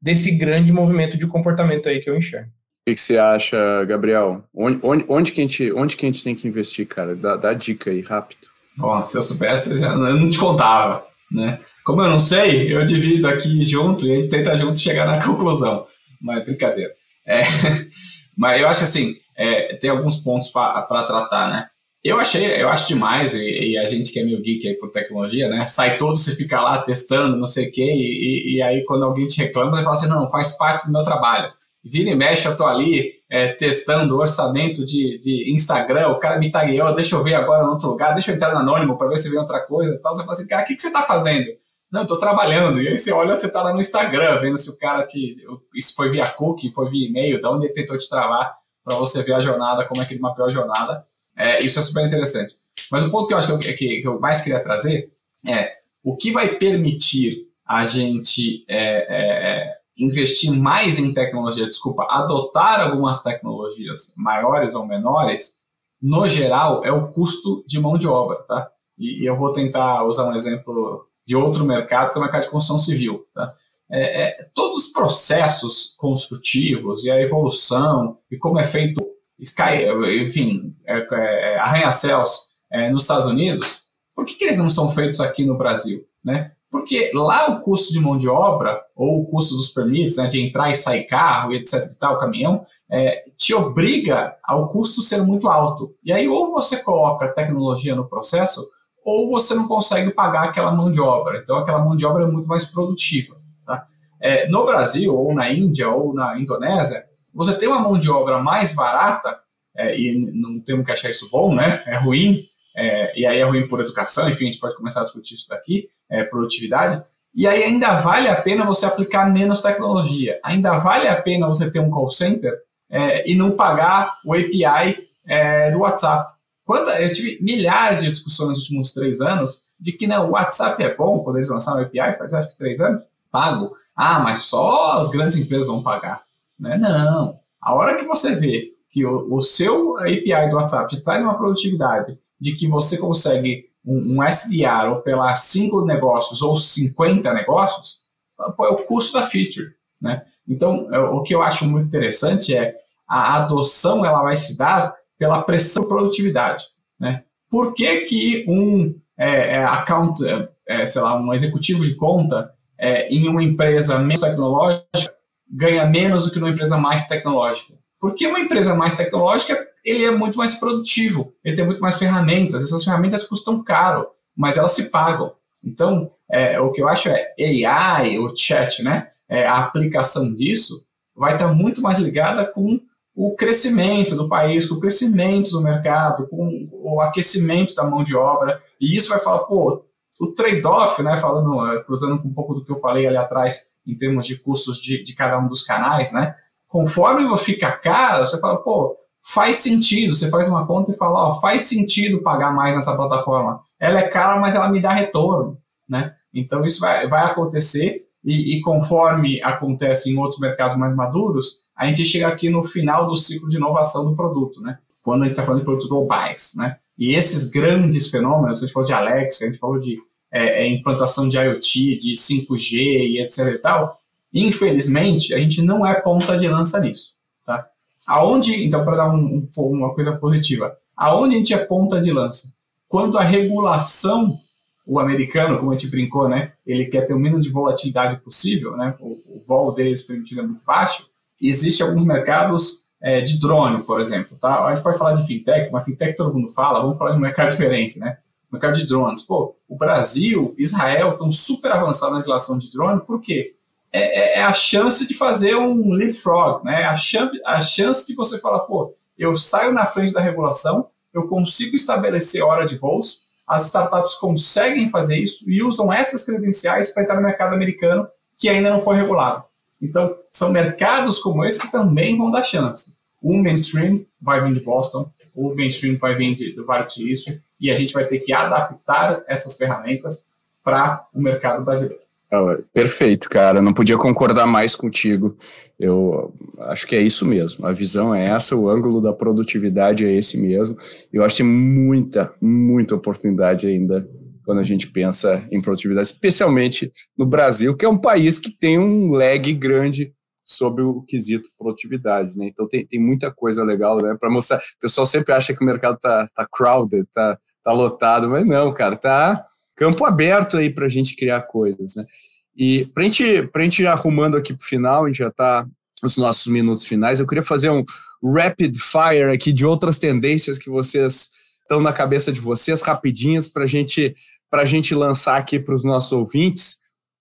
desse grande movimento de comportamento aí que eu enxergo. O que, que você acha, Gabriel? Onde, onde, onde, que a gente, onde que a gente tem que investir, cara? Dá, dá dica aí, rápido. Bom, se eu soubesse, eu, já, eu não te contava, né? Como eu não sei, eu divido aqui junto e a gente tenta junto chegar na conclusão. Mas brincadeira. É, mas eu acho assim, é, tem alguns pontos para tratar, né? Eu achei, eu acho demais, e, e, a gente que é meio geek aí por tecnologia, né? Sai todo, você fica lá testando, não sei o quê, e, e, aí quando alguém te reclama, você fala assim, não, faz parte do meu trabalho. Vira e mexe, eu tô ali é, testando orçamento de, de Instagram, o cara me tagueou, deixa eu ver agora no outro lugar, deixa eu entrar no anônimo para ver se vem outra coisa tal. Você fala assim, cara, o que, que você tá fazendo? Não, tô trabalhando. E aí você olha, você tá lá no Instagram, vendo se o cara te. Isso foi via cookie, foi via e-mail, de onde ele tentou te travar, para você ver a jornada, como é que ele mapeou a jornada. É, isso é super interessante. Mas o ponto que eu acho que eu, que, que eu mais queria trazer é o que vai permitir a gente é, é, investir mais em tecnologia, desculpa, adotar algumas tecnologias maiores ou menores, no geral, é o custo de mão de obra, tá? E, e eu vou tentar usar um exemplo de outro mercado, que é o mercado de construção civil. Tá? É, é, todos os processos construtivos e a evolução e como é feito Sky, enfim, é, é, arranha-céus é, nos Estados Unidos, por que, que, eles não são feitos aqui no Brasil? Né? Porque lá o custo de mão de obra, ou o custo dos permits, né, de entrar e sair carro, etc e tal, caminhão, é, te obriga ao custo ser muito alto. E aí ou você coloca tecnologia no processo, ou você não consegue pagar aquela mão de obra. Então, aquela mão de obra é muito mais produtiva. Tá? É, no Brasil, ou na Índia, ou na Indonésia, você tem uma mão de obra mais barata, é, e não temos que achar isso bom, né? É ruim, é, e aí é ruim por educação, enfim, a gente pode começar a discutir isso daqui, é, produtividade. E aí ainda vale a pena você aplicar menos tecnologia. Ainda vale a pena você ter um call center é, e não pagar o API é, do WhatsApp. Quanta, eu tive milhares de discussões nos últimos três anos de que não, o WhatsApp é bom quando eles lançaram o API, faz acho que três anos, pago. Ah, mas só as grandes empresas vão pagar. Né? Não. A hora que você vê que o, o seu API do WhatsApp te traz uma produtividade de que você consegue um, um SDR operar cinco negócios ou 50 negócios, é o custo da feature. Né? Então, é, o que eu acho muito interessante é a adoção ela vai se dar pela pressão produtividade. Né? Por que, que um é, é, account, é, é, sei lá, um executivo de conta é, em uma empresa menos tecnológica ganha menos do que numa empresa mais tecnológica? Porque uma empresa mais tecnológica ele é muito mais produtivo, ele tem muito mais ferramentas. Essas ferramentas custam caro, mas elas se pagam. Então, é, o que eu acho é AI, o chat, né? É, a aplicação disso vai estar muito mais ligada com o crescimento do país, com o crescimento do mercado, com o aquecimento da mão de obra, e isso vai falar, pô, o trade-off, né, falando, eh, cruzando um pouco do que eu falei ali atrás, em termos de custos de, de cada um dos canais, né, conforme fica caro, você fala, pô, faz sentido, você faz uma conta e fala, ó, faz sentido pagar mais nessa plataforma, ela é cara, mas ela me dá retorno, né, então isso vai, vai acontecer, e, e, conforme acontece em outros mercados mais maduros, a gente chega aqui no final do ciclo de inovação do produto, né? Quando a gente está falando de produtos globais, né? E esses grandes fenômenos, a gente falou de Alexa, a gente falou de é, é implantação de IoT, de 5G e etc e tal, infelizmente, a gente não é ponta de lança nisso, tá? Aonde, então, para dar um, um, uma coisa positiva, aonde a gente é ponta de lança? Quando a regulação o americano, como a gente brincou, né, ele quer ter o mínimo de volatilidade possível, né, o, o vol deles permitido é muito baixo, existe alguns mercados é, de drone, por exemplo, tá? A gente pode falar de fintech, mas fintech todo mundo fala, vamos falar de um mercado diferente, né? Mercado de drones. Pô, o Brasil, Israel estão super avançados na relação de drone, por quê? É, é, é, a chance de fazer um leapfrog, né? A chance, a chance de você falar, pô, eu saio na frente da regulação, eu consigo estabelecer hora de voos, as startups conseguem fazer isso e usam essas credenciais para entrar no mercado americano que ainda não foi regulado. Então, são mercados como esse que também vão dar chance. O mainstream vai vir de Boston, o mainstream vai vir de, do Vale do Silício, e a gente vai ter que adaptar essas ferramentas para o mercado brasileiro. Perfeito, cara. Não podia concordar mais contigo. Eu acho que é isso mesmo. A visão é essa, o ângulo da produtividade é esse mesmo. Eu acho que tem muita, muita oportunidade ainda quando a gente pensa em produtividade, especialmente no Brasil, que é um país que tem um lag grande sobre o quesito produtividade, né? Então tem, tem muita coisa legal, né? Para mostrar. O pessoal sempre acha que o mercado tá, tá crowded, tá, tá lotado, mas não, cara, tá campo aberto aí para a gente criar coisas, né? E para gente, a gente ir arrumando aqui para o final, a gente já está nos nossos minutos finais, eu queria fazer um rapid fire aqui de outras tendências que vocês estão na cabeça de vocês, rapidinhas, para gente, a gente lançar aqui para os nossos ouvintes.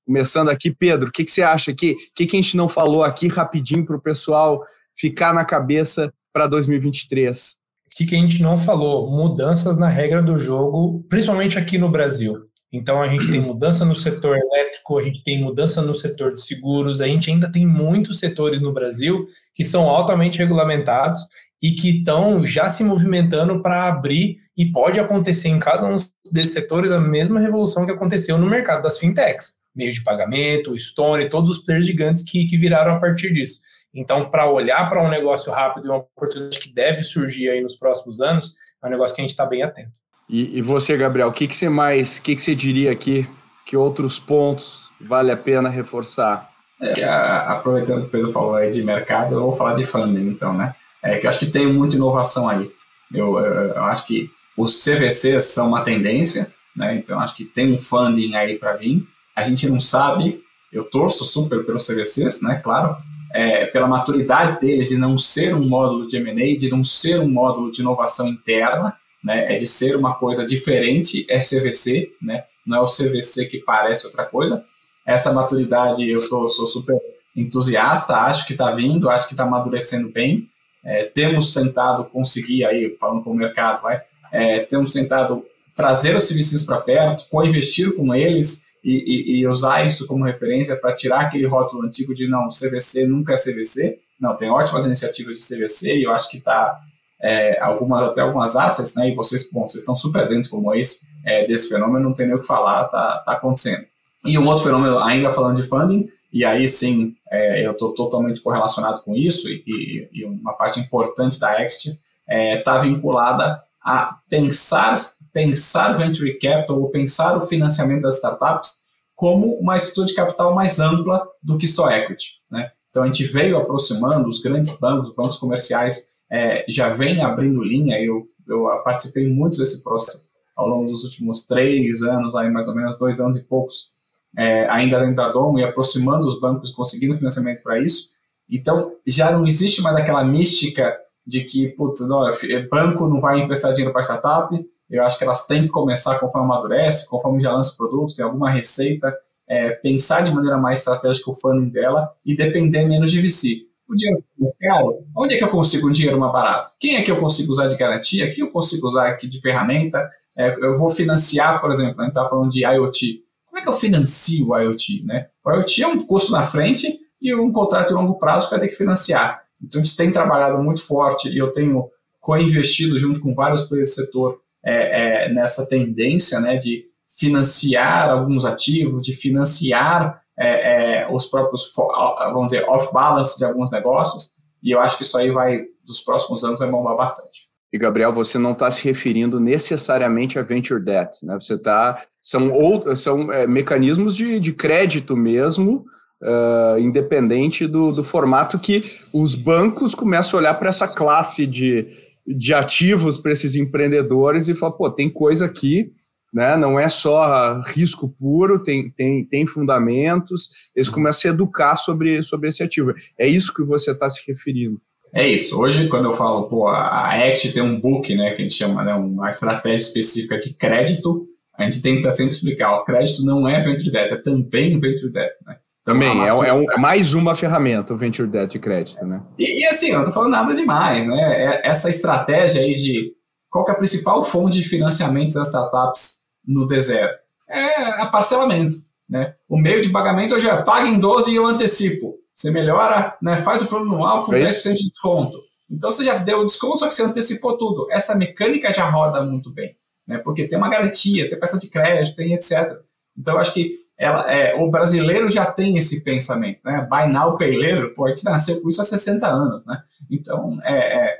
Começando aqui, Pedro, o que, que você acha que, que a gente não falou aqui rapidinho para o pessoal ficar na cabeça para 2023? O que, que a gente não falou? Mudanças na regra do jogo, principalmente aqui no Brasil. Então a gente tem mudança no setor elétrico, a gente tem mudança no setor de seguros, a gente ainda tem muitos setores no Brasil que são altamente regulamentados e que estão já se movimentando para abrir e pode acontecer em cada um desses setores a mesma revolução que aconteceu no mercado das fintechs, meio de pagamento, Stone, todos os players gigantes que, que viraram a partir disso. Então, para olhar para um negócio rápido e uma oportunidade que deve surgir aí nos próximos anos, é um negócio que a gente está bem atento. E, e, você, Gabriel, o que, que você mais, o que, que você diria aqui? Que outros pontos vale a pena reforçar? É, aproveitando que o Pedro falou aí de mercado, eu vou falar de funding, então, né? É que eu acho que tem muita inovação aí. Eu, eu, eu acho que os CVCs são uma tendência, né? Então, acho que tem um funding aí para vir. A gente não sabe, eu torço super pelos CVCs, né? Claro, é, pela maturidade deles de não ser um módulo de M&A, de não ser um módulo de inovação interna, né, é de ser uma coisa diferente, é CVC, né, não é o CVC que parece outra coisa. Essa maturidade eu tô, sou super entusiasta, acho que está vindo, acho que está amadurecendo bem. É, temos tentado conseguir aí, falando com o mercado, vai, é, temos tentado trazer os CVCs para perto, co-investir com eles, e, e, e usar isso como referência para tirar aquele rótulo antigo de não, CVC nunca é CVC. Não, tem ótimas iniciativas de CVC e eu acho que está é, algumas, até algumas assets, né? E vocês, bom, vocês estão super dentro como esse, é, desse fenômeno, não tem nem o que falar, tá, tá acontecendo. E um outro fenômeno, ainda falando de funding, e aí sim, é, eu estou totalmente correlacionado com isso, e, e, uma parte importante da Exit está é, tá vinculada a pensar, pensar venture capital ou pensar o financiamento das startups como uma estrutura de capital mais ampla do que só equity. Né? Então a gente veio aproximando os grandes bancos, os bancos comerciais é, já vem abrindo linha. Eu, eu participei muito desse processo ao longo dos últimos três anos, aí mais ou menos dois anos e poucos, é, ainda dentro da Domo e aproximando os bancos, conseguindo financiamento para isso. Então já não existe mais aquela mística de que, putz, não, banco não vai emprestar dinheiro para startup, eu acho que elas têm que começar conforme amadurece, conforme já lança o produto, tem alguma receita, é, pensar de maneira mais estratégica o funding dela e depender menos de VC. O dinheiro caro, onde é que eu consigo um dinheiro mais barato? Quem é que eu consigo usar de garantia? Quem eu consigo usar aqui de ferramenta? É, eu vou financiar, por exemplo, a gente está falando de IoT. É que eu financio o IoT? Né? O IoT é um custo na frente e um contrato de longo prazo que vai ter que financiar. Então, a gente tem trabalhado muito forte e eu tenho co-investido junto com vários players do setor é, é, nessa tendência né, de financiar alguns ativos, de financiar é, é os próprios, vamos dizer, off-balance de alguns negócios. E eu acho que isso aí vai, dos próximos anos, vai bombar bastante. E, Gabriel, você não está se referindo necessariamente a venture debt, né? Você está. São, ou, são é, mecanismos de, de crédito mesmo, uh, independente do, do formato que os bancos começam a olhar para essa classe de, de ativos para esses empreendedores e falar, pô, tem coisa aqui, né? Não é só risco puro, tem, tem, tem fundamentos, eles começam a se educar sobre, sobre esse ativo. É isso que você está se referindo. É isso. Hoje, quando eu falo, pô, a Act tem um book, né, que a gente chama, né, uma estratégia específica de crédito, a gente tenta sempre explicar, o crédito não é venture debt, é também venture debt, né? Também, é, é, um, é, mais uma ferramenta, o Venture Debt de crédito, né? E, e assim, eu não estou falando nada demais, né? É, essa estratégia aí de qual é a principal fonte de financiamento das startups no D0? É a parcelamento. Né? O meio de pagamento hoje é paga em 12 e eu antecipo. Você melhora, né, faz o plano anual com é 10% de desconto. Então você já deu o desconto, só que você antecipou tudo. Essa mecânica já roda muito bem, né? porque tem uma garantia, tem cartão de crédito, tem etc. Então eu acho que ela, é, o brasileiro já tem esse pensamento. Né? Buy now, later, pô, a gente nasceu com isso há 60 anos. Né? Então, é, é,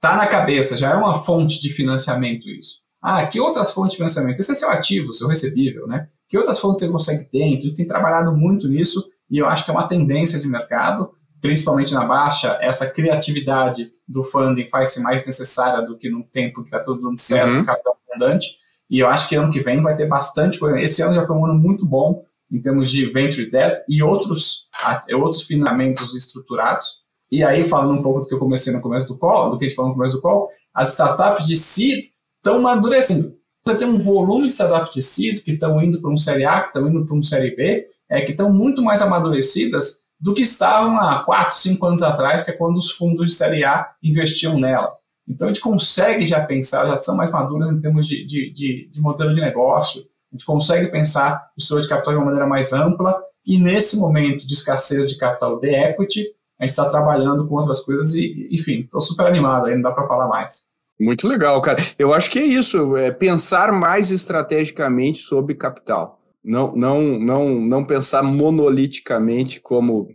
tá na cabeça, já é uma fonte de financiamento isso. Ah, que outras fontes de financiamento? Esse é seu ativo, seu recebível, né? Que outras fontes você consegue ter? Então, a gente tem trabalhando muito nisso e eu acho que é uma tendência de mercado, principalmente na baixa, essa criatividade do funding faz-se mais necessária do que no tempo que está tudo dando certo, uhum. capital abundante. E eu acho que ano que vem vai ter bastante coisa. Esse ano já foi um ano muito bom em termos de venture debt e outros, outros financiamentos estruturados. E aí, falando um pouco do que eu comecei no começo do call, do que a gente falou no começo do call, as startups de seed estão amadurecendo você tem um volume de startups de seed que estão indo para um série A, que estão indo para um série B, é, que estão muito mais amadurecidas do que estavam há 4, 5 anos atrás, que é quando os fundos de série A investiam nelas. Então a gente consegue já pensar, já são mais maduras em termos de, de, de, de modelo de negócio, a gente consegue pensar estrutura de capital de uma maneira mais ampla, e nesse momento de escassez de capital de equity, a gente está trabalhando com outras coisas e, enfim, estou super animado aí, não dá para falar mais. Muito legal, cara. Eu acho que é isso, é pensar mais estrategicamente sobre capital. Não, não, não, não pensar monoliticamente como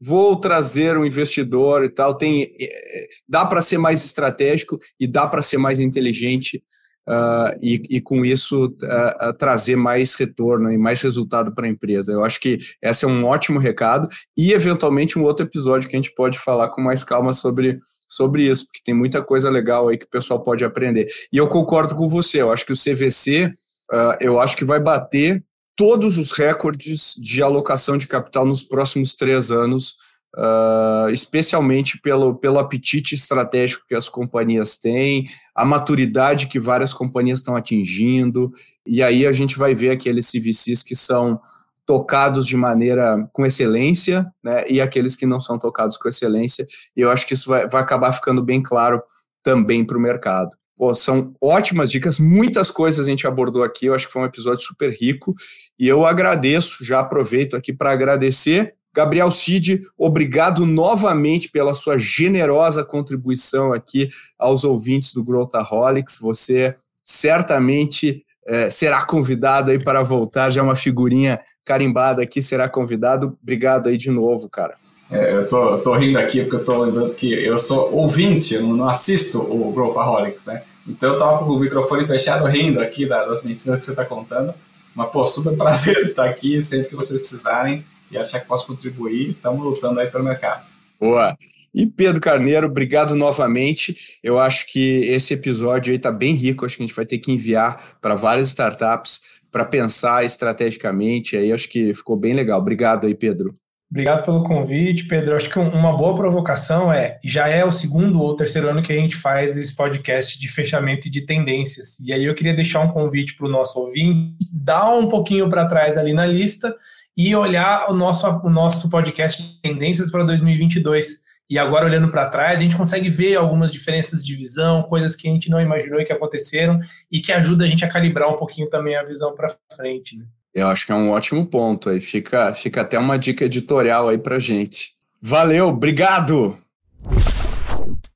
vou trazer um investidor e tal. Tem, é, é, dá para ser mais estratégico e dá para ser mais inteligente uh, e, e, com isso uh, trazer mais retorno e mais resultado para a empresa. Eu acho que esse é um ótimo recado e eventualmente um outro episódio que a gente pode falar com mais calma sobre sobre isso, porque tem muita coisa legal aí que o pessoal pode aprender. E eu concordo com você, eu acho que o CVC, uh, eu acho que vai bater todos os recordes de alocação de capital nos próximos três anos, uh, especialmente pelo, pelo apetite estratégico que as companhias têm, a maturidade que várias companhias estão atingindo, e aí a gente vai ver aqueles CVCs que são tocados de maneira com excelência, né, e aqueles que não são tocados com excelência, e eu acho que isso vai, vai acabar ficando bem claro também para o mercado. Pô, são ótimas dicas, muitas coisas a gente abordou aqui, eu acho que foi um episódio super rico, e eu agradeço, já aproveito aqui para agradecer Gabriel Cid, obrigado novamente pela sua generosa contribuição aqui aos ouvintes do Growthaholics. Você certamente é, será convidado aí para voltar, já é uma figurinha carimbada aqui, será convidado. Obrigado aí de novo, cara. É, eu tô, tô rindo aqui porque eu tô lembrando que eu sou ouvinte, eu não assisto o Growthaholics, né? Então eu tava com o microfone fechado rindo aqui das mentiras que você tá contando. Mas, pô, super prazer estar aqui sempre que vocês precisarem e achar que posso contribuir. Estamos lutando aí pelo mercado. Boa! E Pedro Carneiro, obrigado novamente. Eu acho que esse episódio aí está bem rico. Acho que a gente vai ter que enviar para várias startups para pensar estrategicamente. Aí acho que ficou bem legal. Obrigado aí, Pedro. Obrigado pelo convite, Pedro. Acho que uma boa provocação é, já é o segundo ou terceiro ano que a gente faz esse podcast de fechamento de tendências. E aí eu queria deixar um convite para o nosso ouvinte, dar um pouquinho para trás ali na lista e olhar o nosso, o nosso podcast de tendências para 2022 e agora, olhando para trás, a gente consegue ver algumas diferenças de visão, coisas que a gente não imaginou e que aconteceram, e que ajuda a gente a calibrar um pouquinho também a visão para frente. Né? Eu acho que é um ótimo ponto. Aí fica, fica até uma dica editorial aí para gente. Valeu, obrigado!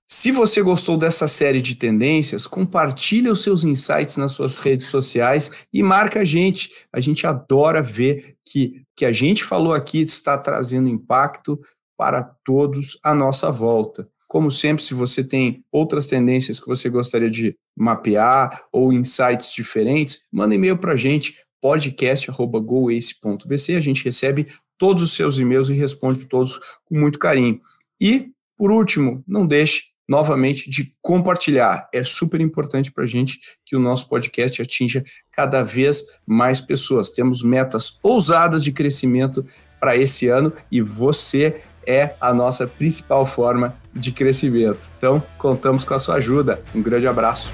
Se você gostou dessa série de tendências, compartilhe os seus insights nas suas redes sociais e marca a gente. A gente adora ver que que a gente falou aqui está trazendo impacto para todos à nossa volta. Como sempre, se você tem outras tendências que você gostaria de mapear ou insights diferentes, manda e-mail para a gente, podcast.goace.vc. A gente recebe todos os seus e-mails e responde todos com muito carinho. E, por último, não deixe novamente de compartilhar. É super importante para a gente que o nosso podcast atinja cada vez mais pessoas. Temos metas ousadas de crescimento para esse ano e você é a nossa principal forma de crescimento. Então, contamos com a sua ajuda. Um grande abraço.